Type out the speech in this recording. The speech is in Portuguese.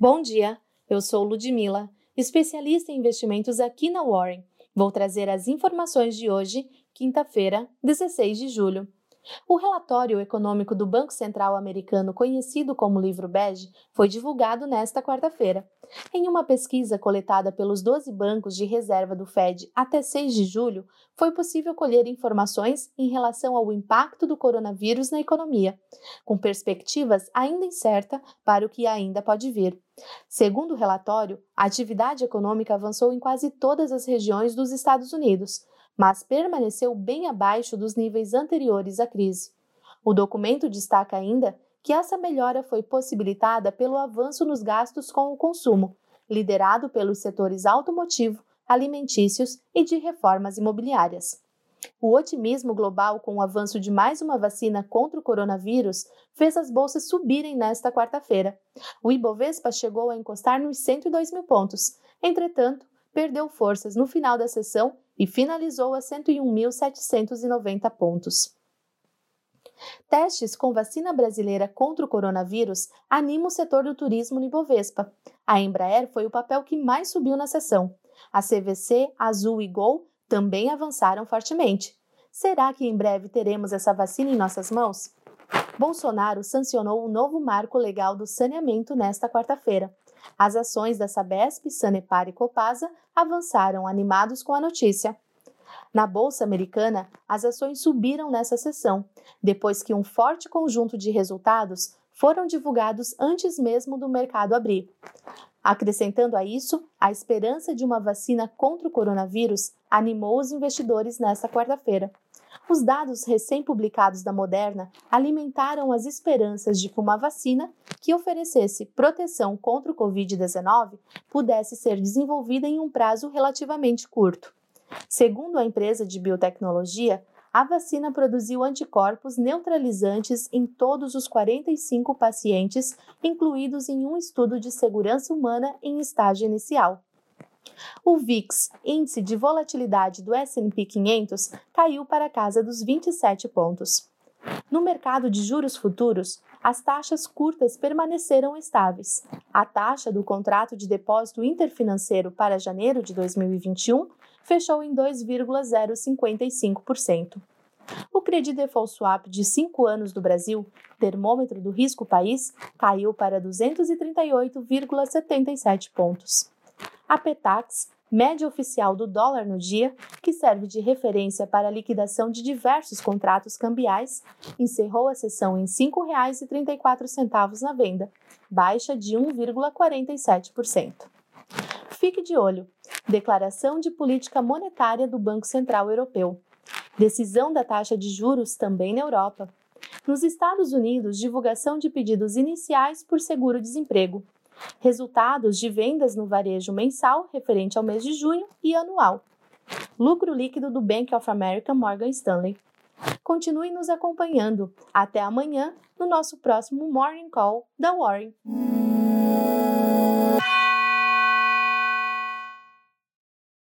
Bom dia, eu sou Ludmila, especialista em investimentos aqui na Warren. Vou trazer as informações de hoje, quinta-feira, 16 de julho. O relatório econômico do Banco Central Americano, conhecido como Livro Bege, foi divulgado nesta quarta-feira. Em uma pesquisa coletada pelos 12 bancos de reserva do Fed até 6 de julho, foi possível colher informações em relação ao impacto do coronavírus na economia, com perspectivas ainda incertas para o que ainda pode vir. Segundo o relatório, a atividade econômica avançou em quase todas as regiões dos Estados Unidos, mas permaneceu bem abaixo dos níveis anteriores à crise. O documento destaca ainda que essa melhora foi possibilitada pelo avanço nos gastos com o consumo, liderado pelos setores automotivo, alimentícios e de reformas imobiliárias. O otimismo global com o avanço de mais uma vacina contra o coronavírus fez as bolsas subirem nesta quarta-feira. O Ibovespa chegou a encostar nos 102 mil pontos. Entretanto, perdeu forças no final da sessão e finalizou a 101.790 pontos. Testes com vacina brasileira contra o coronavírus animam o setor do turismo no Ibovespa. A Embraer foi o papel que mais subiu na sessão. A CVC, Azul e Gol também avançaram fortemente. Será que em breve teremos essa vacina em nossas mãos? Bolsonaro sancionou o novo marco legal do saneamento nesta quarta-feira. As ações da Sabesp, Sanepar e Copasa avançaram animados com a notícia. Na bolsa americana, as ações subiram nessa sessão, depois que um forte conjunto de resultados foram divulgados antes mesmo do mercado abrir. Acrescentando a isso, a esperança de uma vacina contra o coronavírus animou os investidores nesta quarta-feira. Os dados recém-publicados da Moderna alimentaram as esperanças de que uma vacina que oferecesse proteção contra o Covid-19 pudesse ser desenvolvida em um prazo relativamente curto. Segundo a empresa de biotecnologia, a vacina produziu anticorpos neutralizantes em todos os 45 pacientes incluídos em um estudo de segurança humana em estágio inicial. O VIX, índice de volatilidade do S&P 500, caiu para a casa dos 27 pontos. No mercado de juros futuros, as taxas curtas permaneceram estáveis. A taxa do contrato de depósito interfinanceiro para janeiro de 2021 fechou em 2,055%. O Credit Default Swap de 5 anos do Brasil, termômetro do risco país, caiu para 238,77 pontos. A Petax, média oficial do dólar no dia, que serve de referência para a liquidação de diversos contratos cambiais, encerrou a sessão em R$ 5,34 na venda, baixa de 1,47%. Fique de olho. Declaração de política monetária do Banco Central Europeu. Decisão da taxa de juros também na Europa. Nos Estados Unidos, divulgação de pedidos iniciais por seguro-desemprego. Resultados de vendas no varejo mensal referente ao mês de junho e anual. Lucro líquido do Bank of America Morgan Stanley. Continue nos acompanhando. Até amanhã no nosso próximo Morning Call da Warren.